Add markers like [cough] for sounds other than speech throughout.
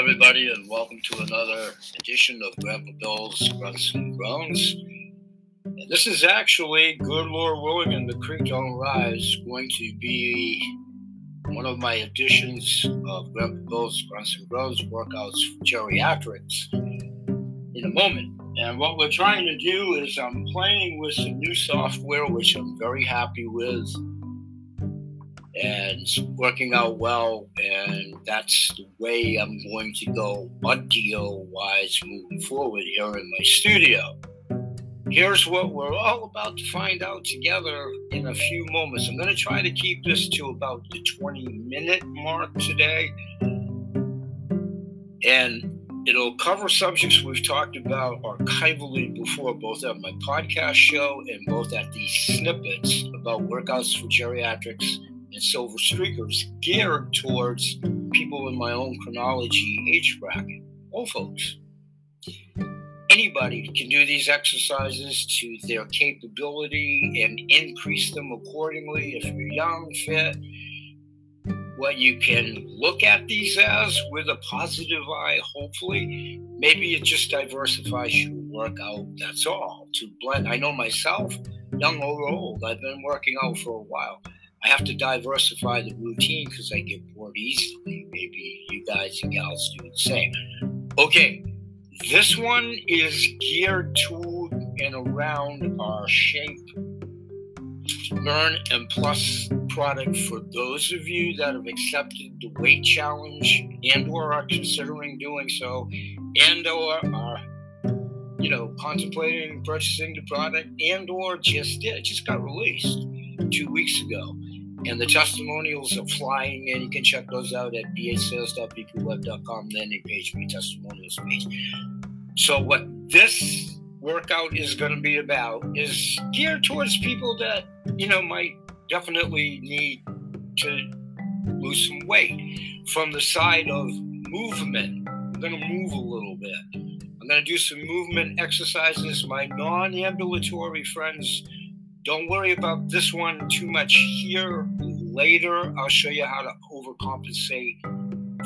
everybody, and welcome to another edition of Grandpa Bill's Grunts and Groans. And this is actually, good Lord willing, and the creek don't rise, going to be one of my editions of Grandpa Bill's Grunts and Groans workouts for geriatrics in a moment. And what we're trying to do is I'm playing with some new software, which I'm very happy with and it's working out well. And that's the way I'm going to go audio wise moving forward here in my studio. Here's what we're all about to find out together in a few moments. I'm going to try to keep this to about the 20 minute mark today. And it'll cover subjects we've talked about archivally before, both at my podcast show and both at these snippets about workouts for geriatrics and silver streakers geared towards people in my own chronology age bracket, old folks. Anybody can do these exercises to their capability and increase them accordingly if you're young, fit. What you can look at these as with a positive eye, hopefully, maybe it just diversifies your workout. That's all. To blend, I know myself, young or old, I've been working out for a while I have to diversify the routine because I get bored easily. Maybe you guys and gals do the same. Okay, this one is geared to and around our shape, burn, and plus product for those of you that have accepted the weight challenge and or are considering doing so and or are you know contemplating purchasing the product and or just did just got released two weeks ago and the testimonials are flying in. You can check those out at bhsales.bpweb.com, landing page, my testimonials page. So, what this workout is going to be about is geared towards people that, you know, might definitely need to lose some weight from the side of movement. I'm going to move a little bit. I'm going to do some movement exercises. My non ambulatory friends don't worry about this one too much here. Later, I'll show you how to overcompensate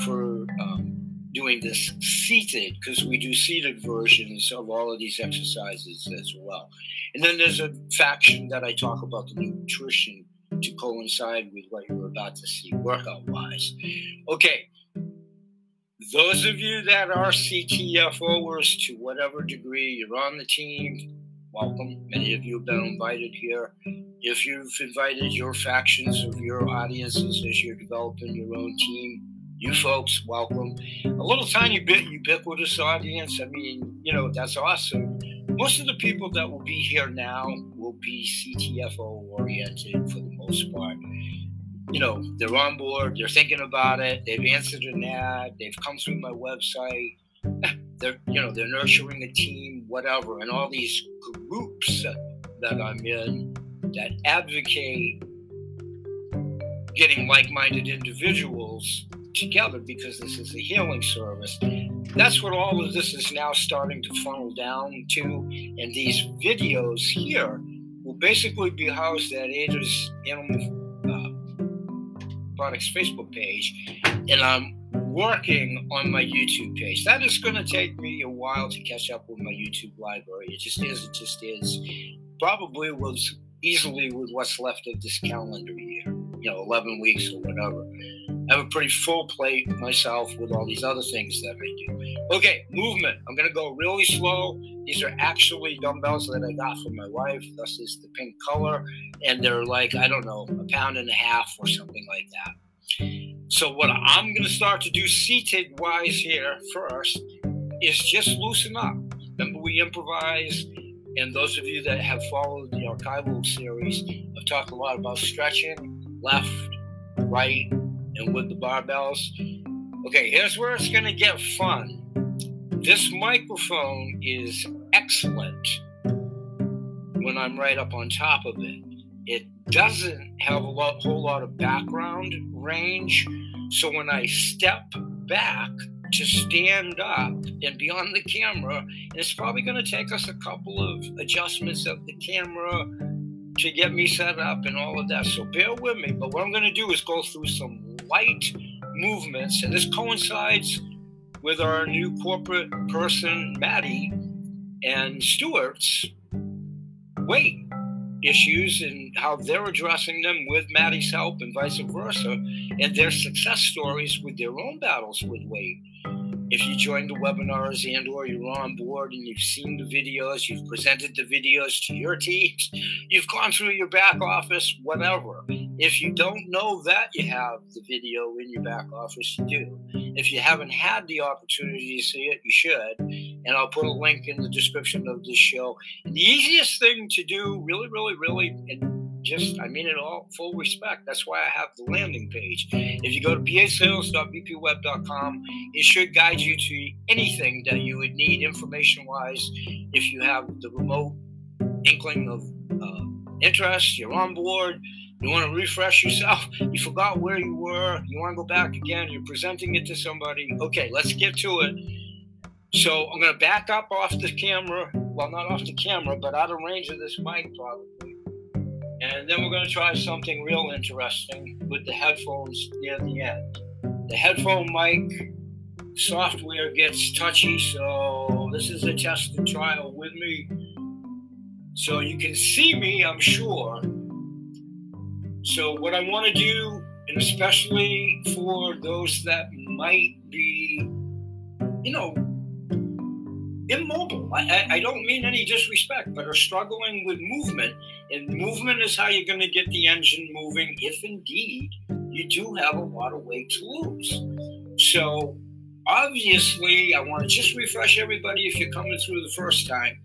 for um, doing this seated because we do seated versions of all of these exercises as well. And then there's a faction that I talk about the nutrition to coincide with what you're about to see workout wise. Okay, those of you that are CTFOers to whatever degree you're on the team, welcome. Many of you have been invited here. If you've invited your factions of your audiences as you're developing your own team, you folks, welcome. A little tiny bit ubiquitous audience. I mean, you know, that's awesome. Most of the people that will be here now will be CTFO oriented for the most part. You know, they're on board, they're thinking about it, they've answered an ad, they've come through my website [laughs] they're you know they're nurturing a team whatever and all these groups that, i'm in that advocate getting like-minded individuals together because this is a healing service. That's what all of this is now starting to funnel down to and these videos here will basically be housed at ada's animal uh, products facebook page and i'm working on my YouTube page. That is going to take me a while to catch up with my YouTube library. It just is. It just is. Probably was easily with what's left of this calendar year, you know, 11 weeks or whatever. I have a pretty full plate myself with all these other things that I do. Okay, movement. I'm going to go really slow. These are actually dumbbells that I got from my wife. This is the pink color. And they're like, I don't know, a pound and a half or something like that. So what I'm going to start to do seated wise here first is just loosen up. Remember we improvise, and those of you that have followed the archival series, I've talked a lot about stretching left, right, and with the barbells. Okay, here's where it's going to get fun. This microphone is excellent when I'm right up on top of it. It doesn't have a lot, whole lot of background range. So when I step back to stand up and be on the camera, it's probably going to take us a couple of adjustments of the camera to get me set up and all of that. So bear with me. But what I'm going to do is go through some light movements, and this coincides with our new corporate person, Maddie, and Stuart's weight issues and how they're addressing them with Maddie's help and vice versa, and their success stories with their own battles with weight. If you joined the webinars and or you're on board and you've seen the videos, you've presented the videos to your teams, you've gone through your back office, whatever. If you don't know that you have the video in your back office, you do. If you haven't had the opportunity to see it, you should. And I'll put a link in the description of this show. And the easiest thing to do, really, really, really, and just, I mean it all, full respect. That's why I have the landing page. If you go to bhsales.vpweb.com, it should guide you to anything that you would need information wise if you have the remote inkling of uh, interest, you're on board, you want to refresh yourself, [laughs] you forgot where you were, you want to go back again, you're presenting it to somebody. Okay, let's get to it. So I'm going to back up off the camera. Well, not off the camera, but out of range of this mic, probably. And then we're going to try something real interesting with the headphones near the end. The headphone mic software gets touchy, so this is a test and trial with me. So you can see me, I'm sure, so, what I want to do, and especially for those that might be, you know, immobile, I, I don't mean any disrespect, but are struggling with movement, and movement is how you're going to get the engine moving if indeed you do have a lot of weight to lose. So, obviously, I want to just refresh everybody if you're coming through the first time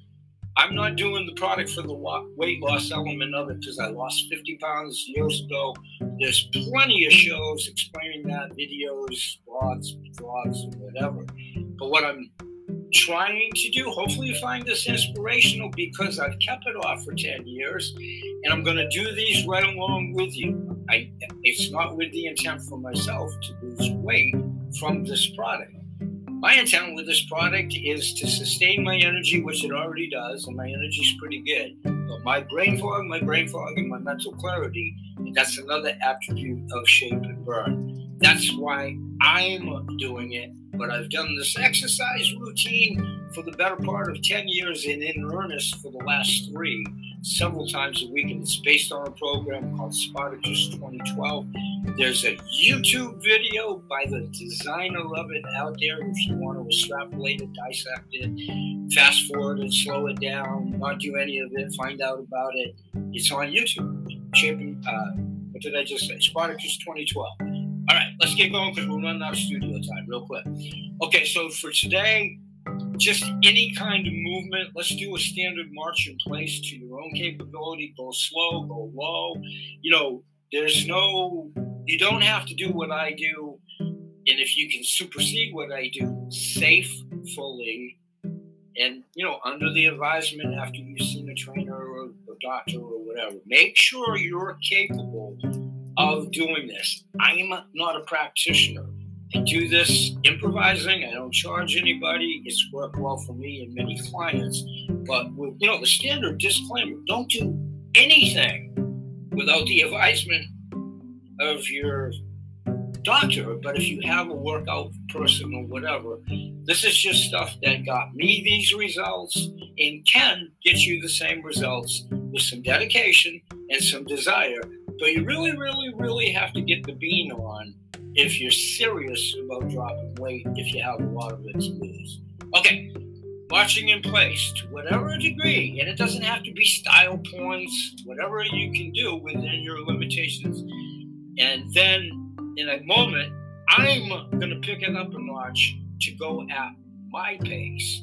I'm not doing the product for the weight loss element of it because I lost 50 pounds years ago. There's plenty of shows explaining that, videos, blogs, vlogs, whatever. But what I'm trying to do, hopefully you find this inspirational because I've kept it off for 10 years and I'm going to do these right along with you. I, it's not with the intent for myself to lose weight from this product. My intent with this product is to sustain my energy, which it already does, and my energy is pretty good. But my brain fog, my brain fog, and my mental clarity, that's another attribute of shape and burn. That's why I'm doing it. But I've done this exercise routine for the better part of 10 years and in earnest for the last three several times a week, and it's based on a program called Spartacus 2012. There's a YouTube video by the designer of it out there if you want to extrapolate it, dissect it, fast forward it, slow it down, not do any of it, find out about it. It's on YouTube. Uh, what did I just say? Spartacus 2012. All right, let's get going because we're running out of studio time real quick. Okay, so for today, just any kind of movement. Let's do a standard march in place to your own capability. Go slow, go low. You know, there's no, you don't have to do what I do. And if you can supersede what I do safe, fully, and, you know, under the advisement after you've seen a trainer or a doctor or whatever, make sure you're capable of doing this. I'm not a practitioner. I do this improvising. I don't charge anybody. It's worked well for me and many clients. But with you know the standard disclaimer: don't do anything without the advisement of your doctor. But if you have a workout person or whatever, this is just stuff that got me these results and can get you the same results with some dedication and some desire. But you really, really, really have to get the bean on if you're serious about dropping weight, if you have a lot of it to lose. Okay, watching in place to whatever degree, and it doesn't have to be style points, whatever you can do within your limitations. And then in a moment, I'm going to pick it up a notch to go at my pace.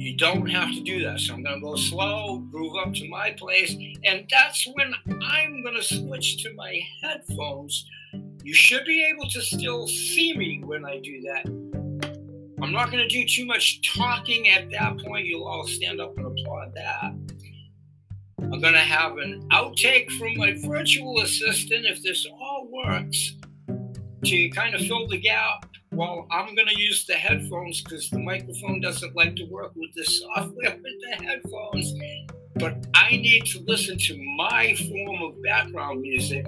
You don't have to do that. So I'm going to go slow, groove up to my place. And that's when I'm going to switch to my headphones you should be able to still see me when I do that. I'm not going to do too much talking at that point. You'll all stand up and applaud that. I'm going to have an outtake from my virtual assistant if this all works to kind of fill the gap while I'm going to use the headphones because the microphone doesn't like to work with the software with the headphones. But I need to listen to my form of background music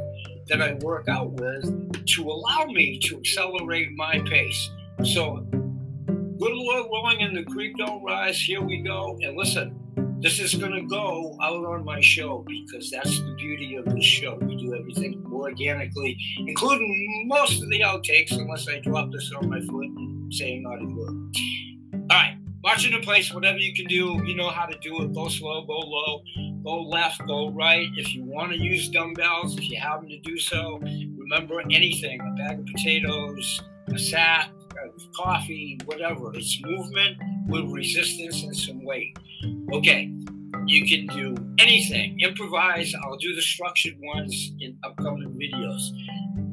that I work out with to allow me to accelerate my pace. So good Lord willing and the creek don't rise, here we go. And listen, this is going to go out on my show because that's the beauty of the show. We do everything organically, including most of the outtakes, unless I drop this on my foot and say not a word. All right, watching in place, whatever you can do, you know how to do it. Go slow, go low, go left, go right. If you want to use dumbbells, if you happen to do so, remember anything a bag of potatoes, a sack, coffee, whatever. It's movement with resistance and some weight. Okay, you can do anything. Improvise. I'll do the structured ones in upcoming videos.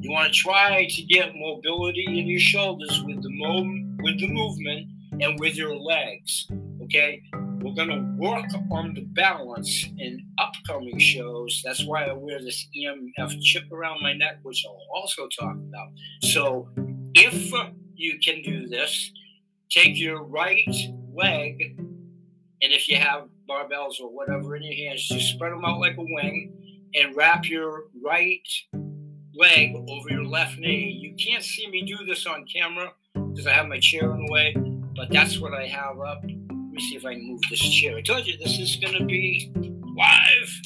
You want to try to get mobility in your shoulders with the mo- with the movement and with your legs. Okay, we're gonna work on the balance in upcoming shows. That's why I wear this EMF chip around my neck, which I'll also talk about. So if you can do this. Take your right leg, and if you have barbells or whatever in your hands, just spread them out like a wing and wrap your right leg over your left knee. You can't see me do this on camera because I have my chair in the way, but that's what I have up. Let me see if I can move this chair. I told you this is going to be live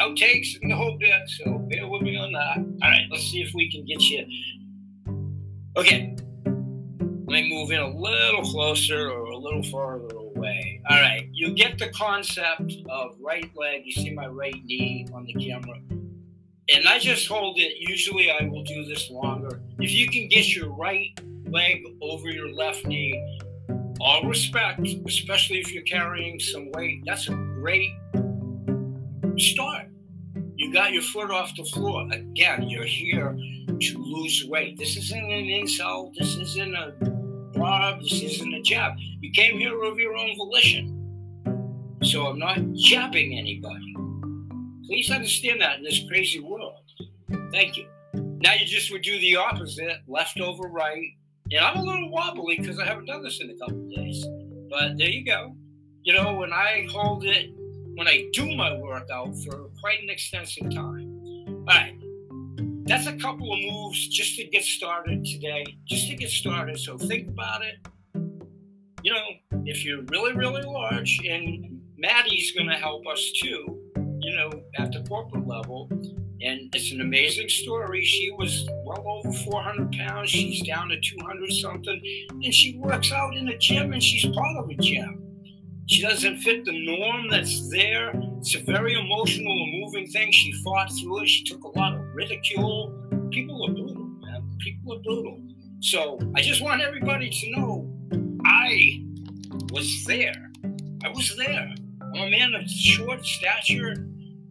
outtakes and the whole bit, so bear with me on that. All right, let's see if we can get you. Okay, let me move in a little closer or a little farther away. All right, you get the concept of right leg. You see my right knee on the camera. And I just hold it. Usually I will do this longer. If you can get your right leg over your left knee, all respect, especially if you're carrying some weight, that's a great start. You got your foot off the floor. Again, you're here to lose weight. This isn't an insult. This isn't a Bob, this isn't a jab. You came here of your own volition. So I'm not jabbing anybody. Please understand that in this crazy world. Thank you. Now you just would do the opposite, left over right. And I'm a little wobbly because I haven't done this in a couple days. But there you go. You know, when I hold it, when I do my workout for quite an extensive time. All right that's a couple of moves just to get started today, just to get started. So think about it. You know, if you're really, really large, and Maddie's going to help us too, you know, at the corporate level. And it's an amazing story. She was well over 400 pounds. She's down to 200 something. And she works out in a gym and she's part of a gym. She doesn't fit the norm that's there. It's a very emotional and moving thing. She fought through it. She took a lot of ridicule. People are brutal, man. People are brutal. So I just want everybody to know I was there. I was there. I'm a man of short stature.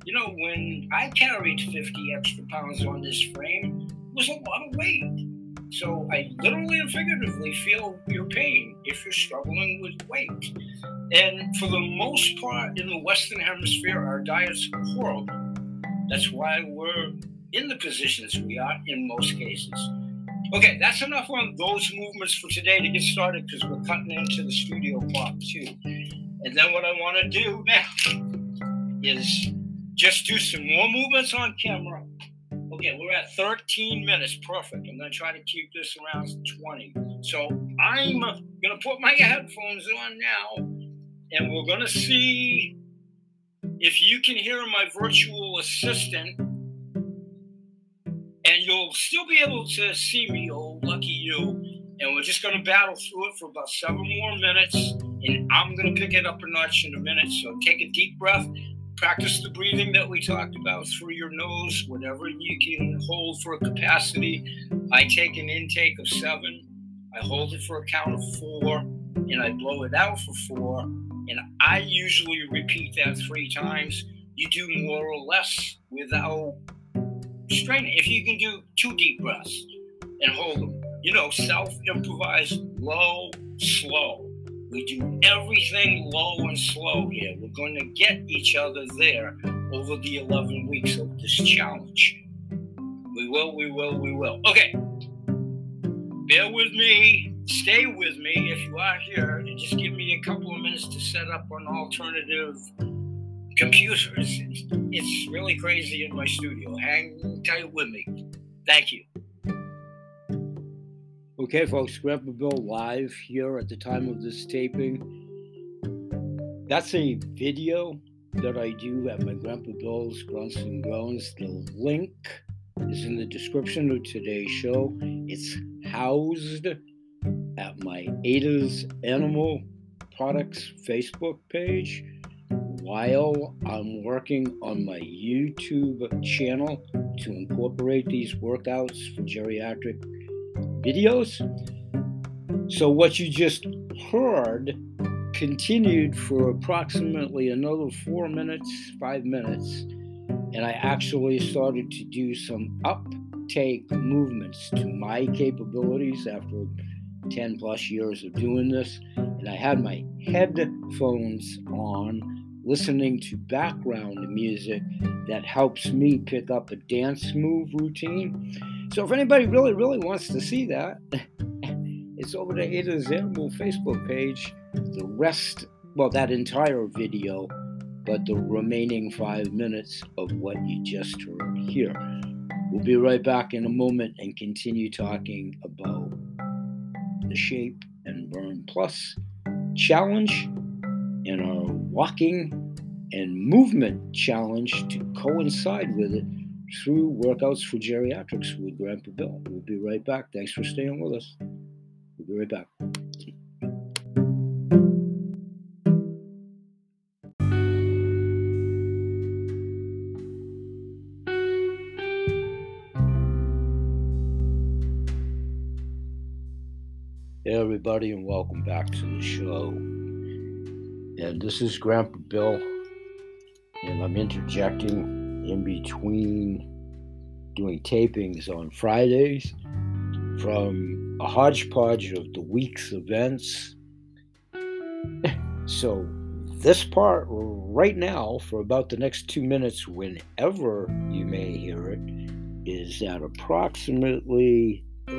You know, when I carried 50 extra pounds on this frame, it was a lot of weight. So I literally and figuratively feel your pain if you're struggling with weight. And for the most part in the Western Hemisphere, our diets are horrible. That's why we're in the positions we are in most cases. Okay, that's enough on those movements for today to get started because we're cutting into the studio clock too. And then what I want to do now is just do some more movements on camera Okay, we're at 13 minutes. Perfect. I'm going to try to keep this around 20. So I'm uh, going to put my headphones on now, and we're going to see if you can hear my virtual assistant, and you'll still be able to see me. Oh, lucky you. And we're just going to battle through it for about seven more minutes, and I'm going to pick it up a notch in a minute. So take a deep breath practice the breathing that we talked about through your nose, whatever you can hold for a capacity. I take an intake of seven, I hold it for a count of four, and I blow it out for four. And I usually repeat that three times. You do more or less without straining. If you can do two deep breaths and hold them, you know, self improvise, low, slow. We do everything low and slow here. We're going to get each other there over the 11 weeks of this challenge. We will, we will, we will. Okay. Bear with me. Stay with me if you are here and just give me a couple of minutes to set up an alternative computers. It's really crazy in my studio. Hang tight with me. Thank you. Okay, folks, Grandpa Bill live here at the time of this taping. That's a video that I do at my Grandpa Bill's Grunts and Groans. The link is in the description of today's show. It's housed at my Ada's Animal Products Facebook page while I'm working on my YouTube channel to incorporate these workouts for geriatric videos. So, what you just heard continued for approximately another four minutes, five minutes, and I actually started to do some uptake movements to my capabilities after 10 plus years of doing this. And I had my headphones on, listening to background music that helps me pick up a dance move routine. So if anybody really, really wants to see that, [laughs] it's over to Ada's Animal Facebook page. The rest, well, that entire video, but the remaining five minutes of what you just heard here. We'll be right back in a moment and continue talking about the Shape and Burn Plus challenge and our walking and movement challenge to coincide with it through workouts for geriatrics with Grandpa Bill. We'll be right back. Thanks for staying with us. We'll be right back. Hey, everybody, and welcome back to the show. And this is Grandpa Bill, and I'm interjecting in between doing tapings on Fridays from a hodgepodge of the week's events. [laughs] so, this part right now, for about the next two minutes, whenever you may hear it, is at approximately oh,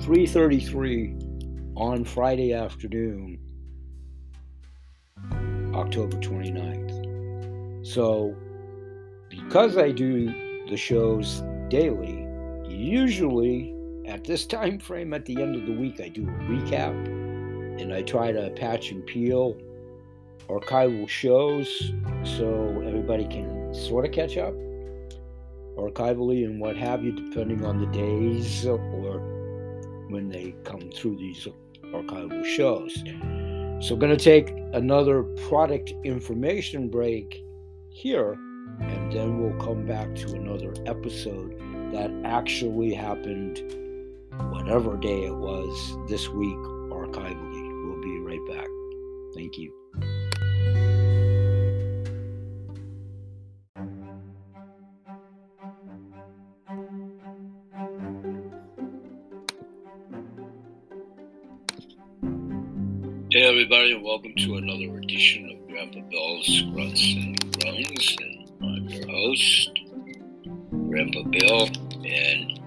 3.33 on Friday afternoon, October 29th. So, because I do the shows daily, usually at this [laughs] time frame at the end of the week, I do a recap and I try to patch and peel archival shows so everybody can sort of catch up archivally and what have you, depending on the days or when they come through these archival shows. So, going to take another product information break here, and then we'll come back to another episode that actually happened whatever day it was this week archivally. We'll be right back. Thank you. Hey everybody, and welcome to another edition of Grandpa Bill's Grunts and Groans, and I'm your host, Grandpa Bill, and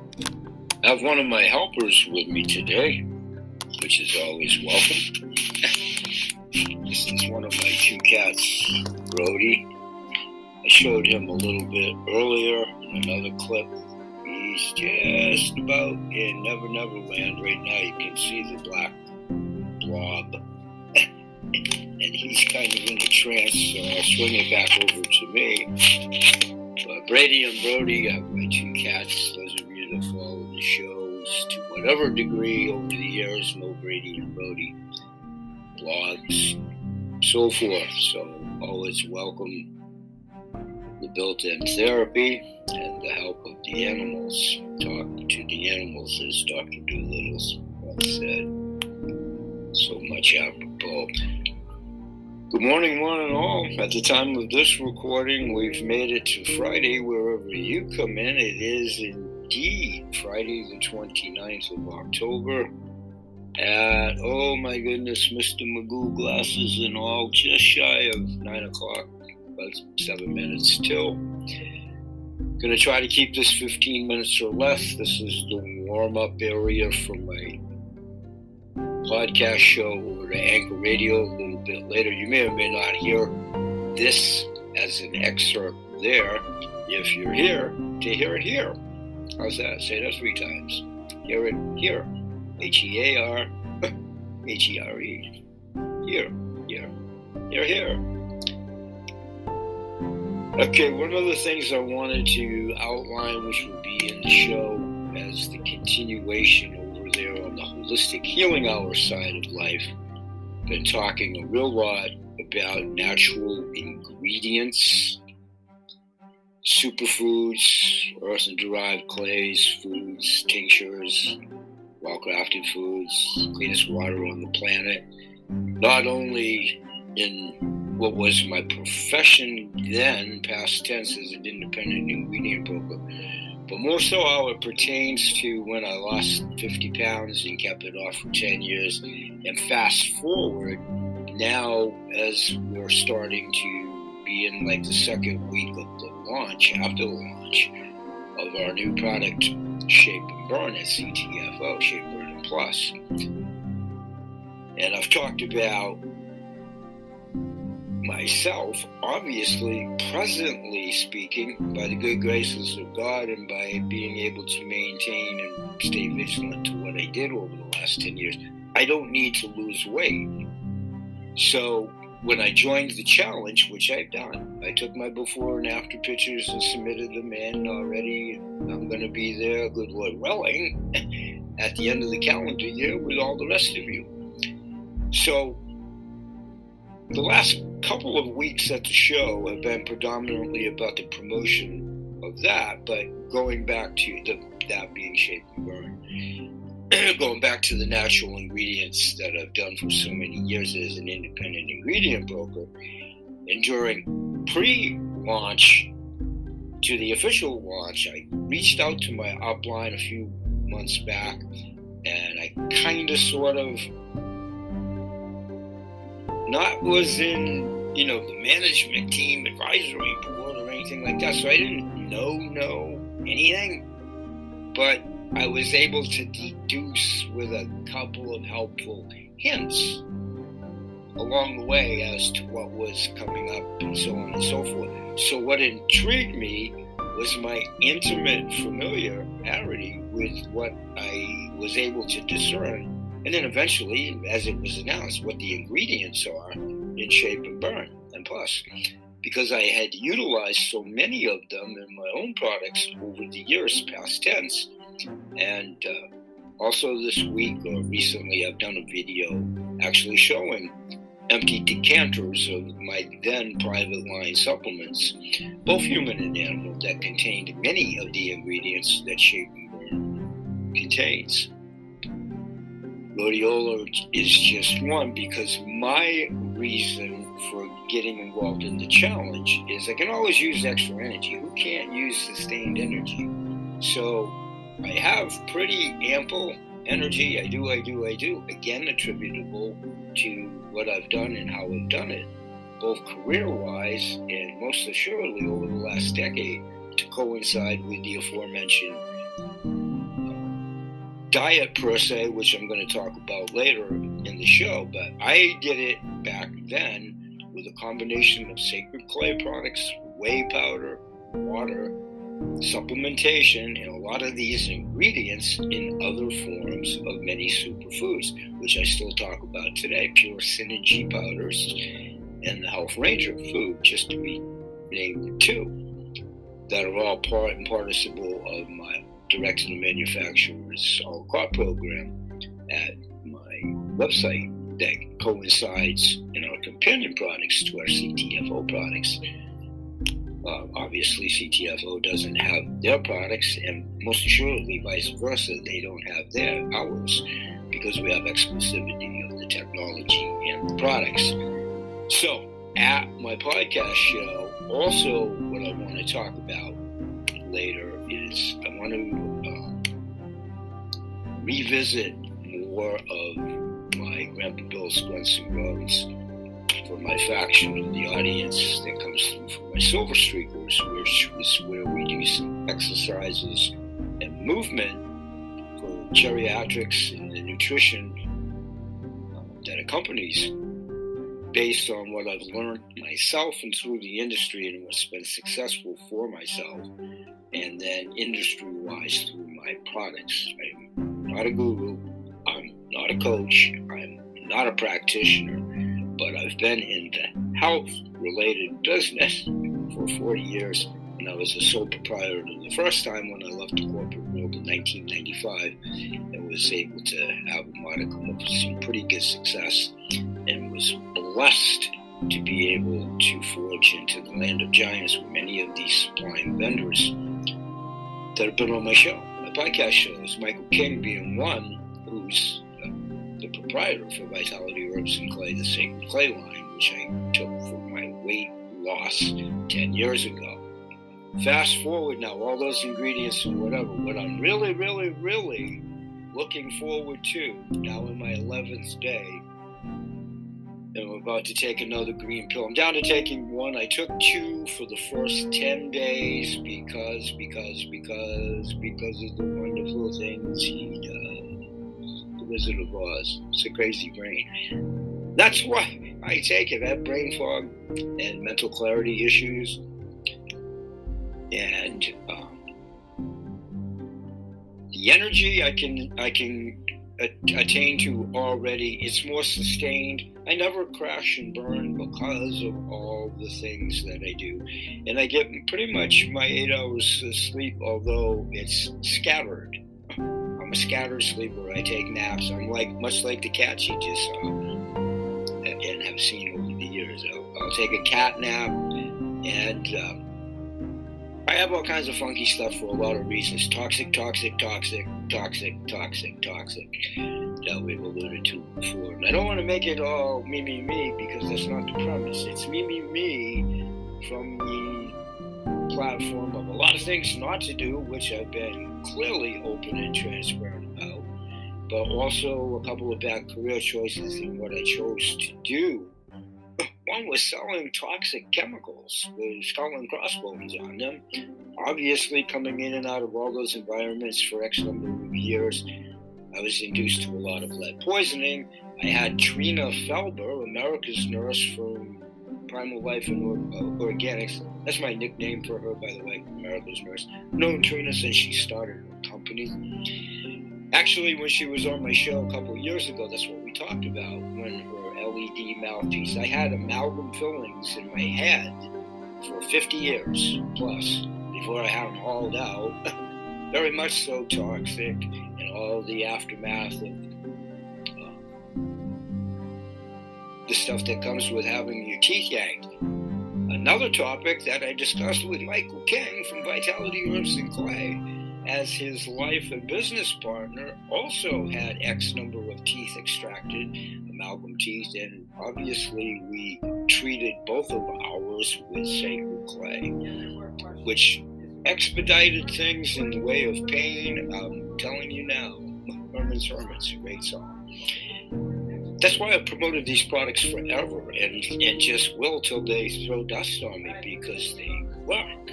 I have one of my helpers with me today, which is always welcome. [laughs] this is one of my two cats, Brody. I showed him a little bit earlier in another clip. He's just about in Never Never Land right now. You can see the black so I'll uh, swing it back over to me. But Brady and Brody are my two cats. Those of you that follow the shows to whatever degree over the years know Brady and Brody, blogs, so forth. So always welcome the built-in therapy and the help of the animals. Talk to the animals, as Dr. Dolittle once said. So much apropos. Good morning, one and all. At the time of this recording, we've made it to Friday. Wherever you come in, it is indeed Friday, the 29th of October. At, oh my goodness, Mr. Magoo glasses and all, just shy of 9 o'clock, about seven minutes till. Gonna try to keep this 15 minutes or less. This is the warm up area for my podcast show over to Anchor Radio a little bit later. You may or may not hear this as an excerpt there if you're here to hear it here. How's that? Say that three times. Hear it here. H E A R [laughs] H E R E. Here, here, here, here. Okay, one of the things I wanted to outline, which will be in the show as the continuation there on the holistic healing hour side of life, been talking a real lot about natural ingredients, superfoods, earth and derived clays, foods, tinctures, well crafted foods, cleanest water on the planet. Not only in what was my profession then, past tense, as an independent ingredient broker, but more so how it pertains to when I lost 50 pounds and kept it off for 10 years. And fast forward, now as we're starting to be in like the second week of the launch, after the launch of our new product, Shape and Burn at CTFO, Shape Burn Plus. And I've talked about myself, obviously, presently speaking, by the good graces of God and by being able to maintain and stay vigilant to what I did over the last 10 years, I don't need to lose weight. So when I joined the challenge, which I've done, I took my before and after pictures and submitted them in already. I'm going to be there, good Lord willing, [laughs] at the end of the calendar year with all the rest of you. So the last couple of weeks at the show have been predominantly about the promotion of that, but going back to the, that being shape and burn, [clears throat] going back to the natural ingredients that I've done for so many years as an independent ingredient broker, and during pre-launch to the official launch, I reached out to my upline a few months back, and I kind of sort of not was in you know the management team advisory board or anything like that so i didn't know know anything. But i was able to deduce with a couple of helpful hints along the way as to what was coming up and so on and so forth. So what intrigued me was my intimate familiarity with what i was able to discern and then eventually, as it was announced, what the ingredients are in Shape and Burn and Plus. Because I had utilized so many of them in my own products over the years, past tense. And uh, also this week or recently, I've done a video actually showing empty decanters of my then private line supplements, both human and animal, that contained many of the ingredients that Shape and Burn contains. Rhodiola is just one because my reason for getting involved in the challenge is I can always use extra energy. Who can't use sustained energy? So I have pretty ample energy. I do, I do, I do. Again, attributable to what I've done and how I've done it, both career wise and most assuredly over the last decade to coincide with the aforementioned diet per se, which I'm going to talk about later in the show, but I did it back then with a combination of sacred clay products, whey powder, water, supplementation, and a lot of these ingredients in other forms of many superfoods, which I still talk about today. Pure synergy powders and the Health Ranger food, just to be named two, that are all part and participle of my direct to the manufacturer's au crop program at my website that coincides in our companion products to our CTFO products. Uh, obviously, CTFO doesn't have their products, and most assuredly, vice versa, they don't have their ours because we have exclusivity of the technology and the products. So, at my podcast show, also what I want to talk about later is I want to uh, revisit more of my Grandpa Bill's Grunts and Groans for my faction of the audience that comes through for my Silver Streakers, which is where we do some exercises and movement for geriatrics and the nutrition uh, that accompanies based on what I've learned myself and through the industry and what's been successful for myself and then industry wise through my products. I'm not a guru. I'm not a coach. I'm not a practitioner, but I've been in the health related business for 40 years. And I was a sole proprietor the first time when I left the corporate world in 1995 and was able to have a modicum of some pretty good success and was blessed to be able to forge into the land of giants with many of these supplying vendors that have been on my show, my podcast shows. Michael King being one, who's the proprietor for Vitality Herbs and Clay, the Sacred Clay line, which I took for my weight loss 10 years ago. Fast forward now, all those ingredients and whatever. What I'm really, really, really looking forward to now in my 11th day I'm about to take another green pill. I'm down to taking one. I took two for the first 10 days because, because, because, because of the wonderful things he does. The Wizard of Oz. It's a crazy brain. That's why I take it. I have brain fog and mental clarity issues. And um, the energy I can I can attain to already. It's more sustained. I never crash and burn because of all the things that I do. And I get pretty much my eight hours of sleep, although it's scattered. I'm a scattered sleeper. I take naps. I'm like, much like the cats you just saw and have seen over the years. I'll, I'll take a cat nap and. Um, have all kinds of funky stuff for a lot of reasons. Toxic, toxic, toxic, toxic, toxic, toxic that we've alluded to before. And I don't want to make it all me, me, me because that's not the premise. It's me, me, me from the platform of a lot of things not to do, which I've been clearly open and transparent about, but also a couple of bad career choices and what I chose to do one was selling toxic chemicals with skull and crossbones on them. Obviously, coming in and out of all those environments for X number of years, I was induced to a lot of lead poisoning. I had Trina Felber, America's nurse from Primal Life and uh, Organics. That's my nickname for her, by the way, America's nurse. Known Trina since she started her company. Actually, when she was on my show a couple years ago, that's what we talked about when her LED mouthpiece. I had amalgam fillings in my head for 50 years plus before I had them hauled out. [laughs] Very much so toxic, and all the aftermath of uh, the stuff that comes with having your teeth yanked. Another topic that I discussed with Michael King from Vitality Herbs and Clay as his life and business partner, also had X number of teeth extracted, amalgam teeth, and obviously we treated both of ours with sacred clay, which expedited things in the way of pain. I'm telling you now, Herman's Hermits, a great song. That's why I've promoted these products forever and, and just will till they throw dust on me because they work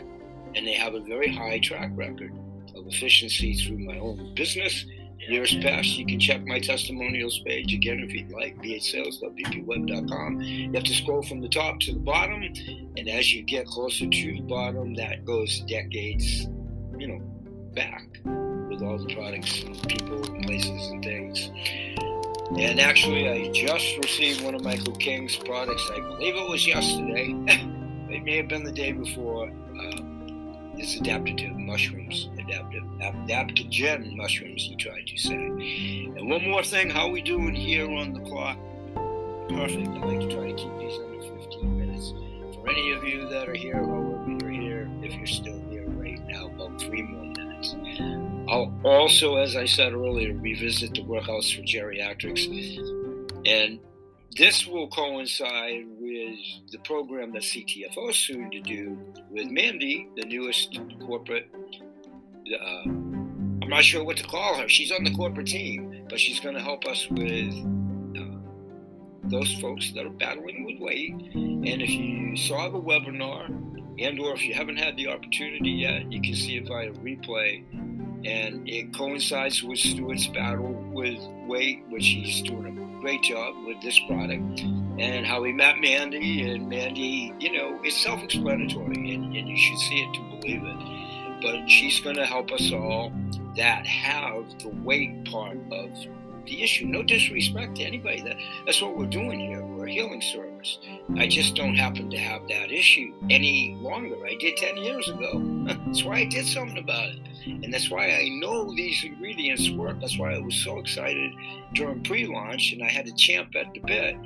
and they have a very high track record efficiency through my own business. Years past, you can check my testimonials page again if you'd like, bhsales.bpweb.com. You have to scroll from the top to the bottom, and as you get closer to the bottom, that goes decades, you know, back with all the products and people and places and things. And actually, I just received one of Michael King's products. I believe it was yesterday. [laughs] it may have been the day before. Uh, it's adaptive mushrooms, adaptive, adaptogen mushrooms, he tried to say. And one more thing, how we doing here on the clock? Perfect. I like to try to keep these under 15 minutes. For any of you that are here, however you're here, if you're still here right now, about three more minutes. I'll also, as I said earlier, revisit the workhouse for geriatrics. And this will coincide with the program that CTFO is soon to do with Mandy, the newest corporate. Uh, I'm not sure what to call her. She's on the corporate team, but she's going to help us with uh, those folks that are battling with weight. And if you saw the webinar, and or if you haven't had the opportunity yet, you can see it via replay. And it coincides with Stuart's battle with weight, which he's doing a great job with this product and how he met Mandy. And Mandy, you know, it's self explanatory and, and you should see it to believe it. But she's going to help us all that have the weight part of the issue. No disrespect to anybody. That, that's what we're doing here. We're a healing service. I just don't happen to have that issue any longer. I did 10 years ago. [laughs] that's why I did something about it. And that's why I know these ingredients work. That's why I was so excited during pre launch and I had to champ at the bit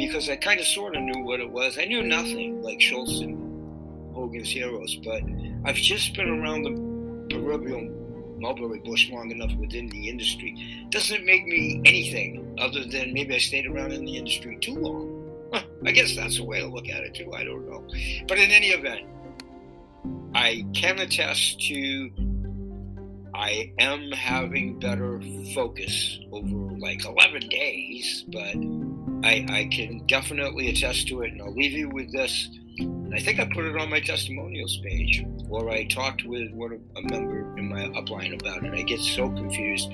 because I kind of sort of knew what it was. I knew nothing like Schultz and Hogan's Heroes, but I've just been around the proverbial mulberry bush long enough within the industry doesn't make me anything other than maybe I stayed around in the industry too long. I guess that's a way to look at it too. I don't know. But in any event, I can attest to I am having better focus over like 11 days, but I, I can definitely attest to it. And I'll leave you with this. I think I put it on my testimonials page, or I talked with one of, a member in my upline about it. I get so confused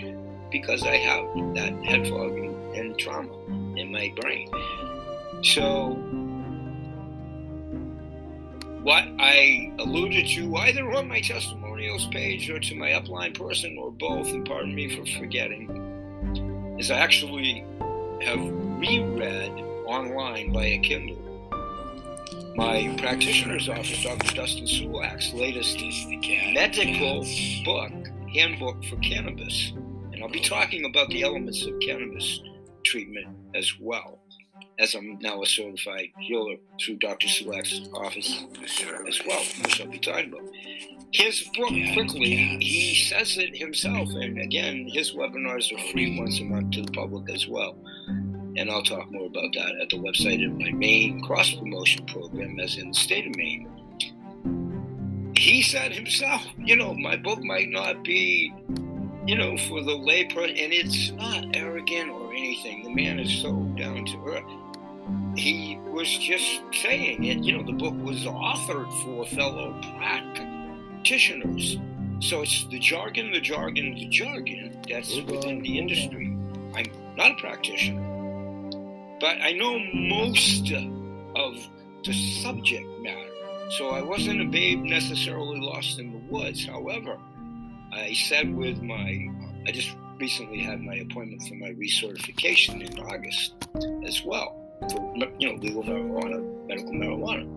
because I have that head fog and, and trauma in my brain. So, what I alluded to either on my testimonials page or to my upline person or both, and pardon me for forgetting, is I actually have reread online via Kindle my practitioner's office, Dr. Dustin Sulak's latest medical book, Handbook for Cannabis. And I'll be talking about the elements of cannabis treatment as well, as I'm now a certified healer through Dr. Sulak's office as well, which I'll be talking about. His book, quickly, he says it himself, and again, his webinars are free once a month to the public as well and I'll talk more about that at the website of my Maine cross promotion program, as in the state of Maine. He said himself, you know, my book might not be, you know, for the layperson, and it's not arrogant or anything. The man is so down to earth. He was just saying it, you know, the book was authored for fellow practitioners. So it's the jargon, the jargon, the jargon that's within the industry. I'm not a practitioner but I know most of the subject matter. So I wasn't a babe necessarily lost in the woods. However, I said with my, I just recently had my appointment for my recertification in August as well for you know legal marijuana, medical marijuana,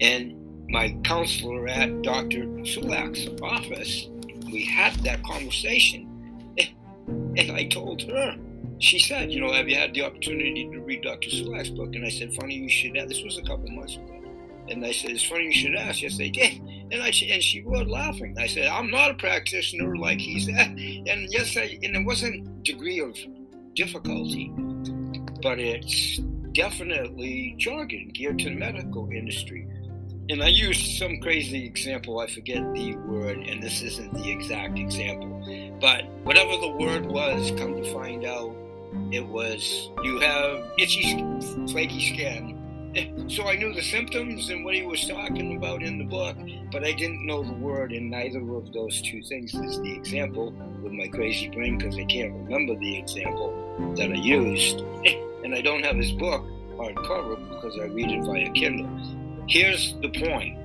and my counselor at Dr. Sulak's office, we had that conversation, and I told her she said, you know, have you had the opportunity to read Dr. Sulak's book? And I said, funny you should ask. This was a couple months ago. And I said, it's funny you should ask. Yes, they did. And I and she was laughing. I said, I'm not a practitioner like he said. And yes, I, and it wasn't degree of difficulty, but it's definitely jargon geared to the medical industry. And I used some crazy example. I forget the word, and this isn't the exact example. But whatever the word was, come to find out, it was you have itchy, flaky skin. [laughs] So I knew the symptoms and what he was talking about in the book, but I didn't know the word, and neither of those two things is the example with my crazy brain because I can't remember the example that I used. [laughs] And I don't have his book hardcover because I read it via Kindle. Here's the point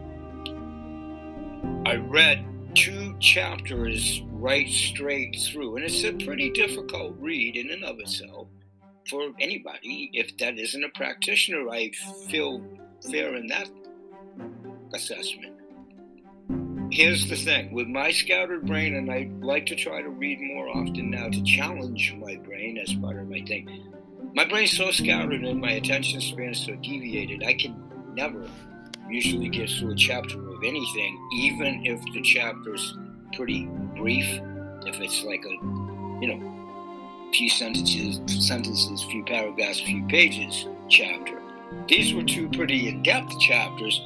I read two chapters right straight through. And it's a pretty difficult read in and of itself for anybody. If that isn't a practitioner, I feel fair in that assessment. Here's the thing with my scattered brain, and I like to try to read more often now to challenge my brain as part of my thing. My brain's so scattered and my attention span is so deviated, I can never usually get through a chapter of anything, even if the chapter's pretty brief. If it's like a, you know, few sentences, sentences, few paragraphs, few pages chapter. These were two pretty in-depth chapters.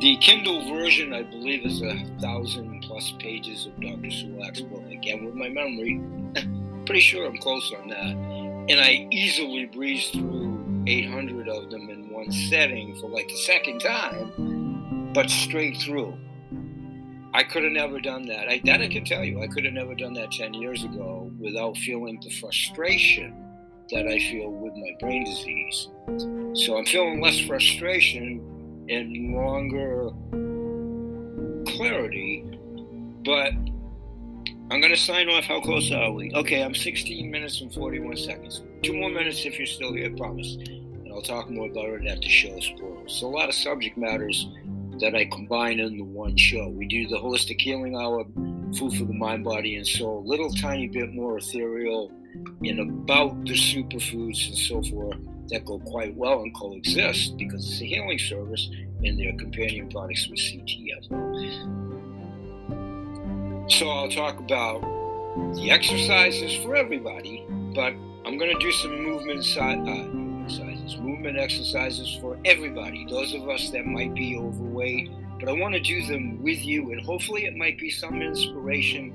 The Kindle version, I believe, is a thousand plus pages of Dr. Sulak's book. Again, with my memory, [laughs] pretty sure I'm close on that. And I easily breezed through 800 of them in one setting for like the second time, but straight through. I could have never done that. I, that I can tell you, I could have never done that 10 years ago without feeling the frustration that I feel with my brain disease. So I'm feeling less frustration and longer clarity, but I'm going to sign off. How close are we? Okay, I'm 16 minutes and 41 seconds. Two more minutes if you're still here, promise. And I'll talk more about it at the show spoilers. So, a lot of subject matters that I combine in the one show. We do the Holistic Healing Hour, Food for the Mind, Body, and Soul, little tiny bit more ethereal and about the superfoods and so forth that go quite well and coexist because it's a healing service and their companion products with CTF. So I'll talk about the exercises for everybody, but I'm going to do some movement side. uh, exercises, movement exercises for everybody. Those of us that might be overweight, but I want to do them with you, and hopefully it might be some inspiration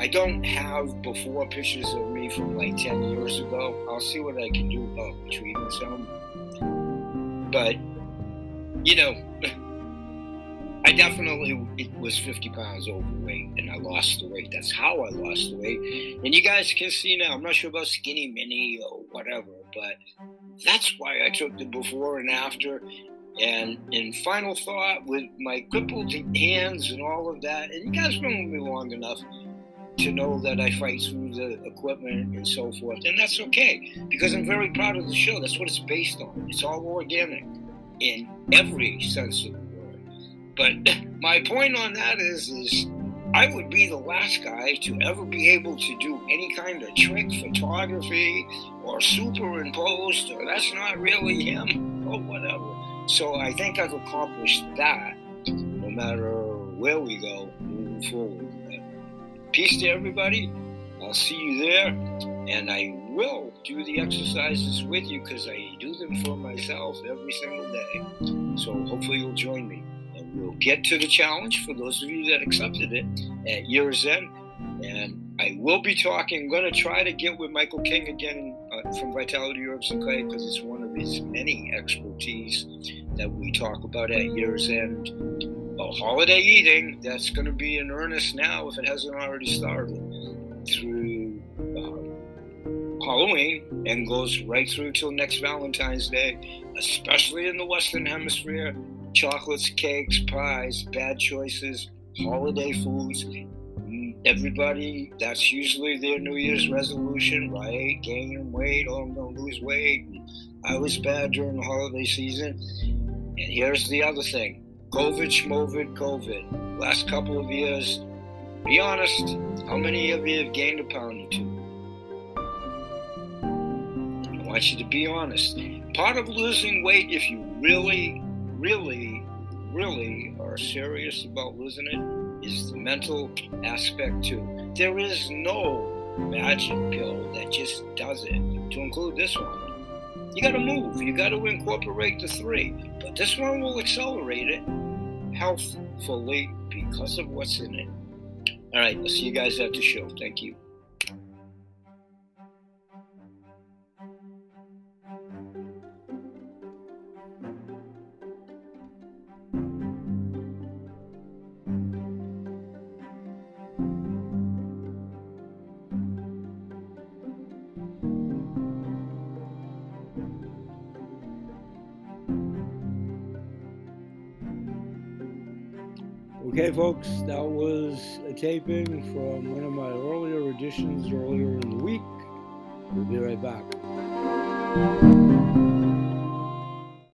I don't have before pictures of me from like 10 years ago. I'll see what I can do about retrieving some. Um, but, you know, [laughs] I definitely was 50 pounds overweight and I lost the weight. That's how I lost the weight. And you guys can see now, I'm not sure about skinny mini or whatever, but that's why I took the before and after. And in final thought, with my crippled hands and all of that, and you guys with me long enough, to know that I fight through the equipment and so forth. And that's okay because I'm very proud of the show. That's what it's based on. It's all organic in every sense of the word. But [laughs] my point on that is, is I would be the last guy to ever be able to do any kind of trick photography or superimposed or that's not really him or whatever. So I think I've accomplished that no matter where we go moving forward. Peace to everybody. I'll see you there. And I will do the exercises with you because I do them for myself every single day. So hopefully you'll join me. We'll get to the challenge for those of you that accepted it at year's end. And I will be talking. I'm going to try to get with Michael King again uh, from Vitality Herbs and Clay because it's one of his many expertise that we talk about at year's end well, holiday eating, that's going to be in earnest now if it hasn't already started through uh, Halloween and goes right through till next Valentine's Day, especially in the Western Hemisphere. Chocolates, cakes, pies, bad choices, holiday foods. Everybody, that's usually their New Year's resolution, right? Gain weight, oh, I'm going to lose weight. I was bad during the holiday season. And here's the other thing COVID, schmovid, COVID. Last couple of years, be honest, how many of you have gained a pound or two? I want you to be honest. Part of losing weight, if you really, really, really are serious about losing it, is the mental aspect too. There is no magic pill that just does it, to include this one. You got to move. You got to incorporate the three. But this one will accelerate it healthfully because of what's in it. All right, I'll see you guys at the show. Thank you. Okay, folks, that was a taping from one of my earlier editions earlier in the week. We'll be right back.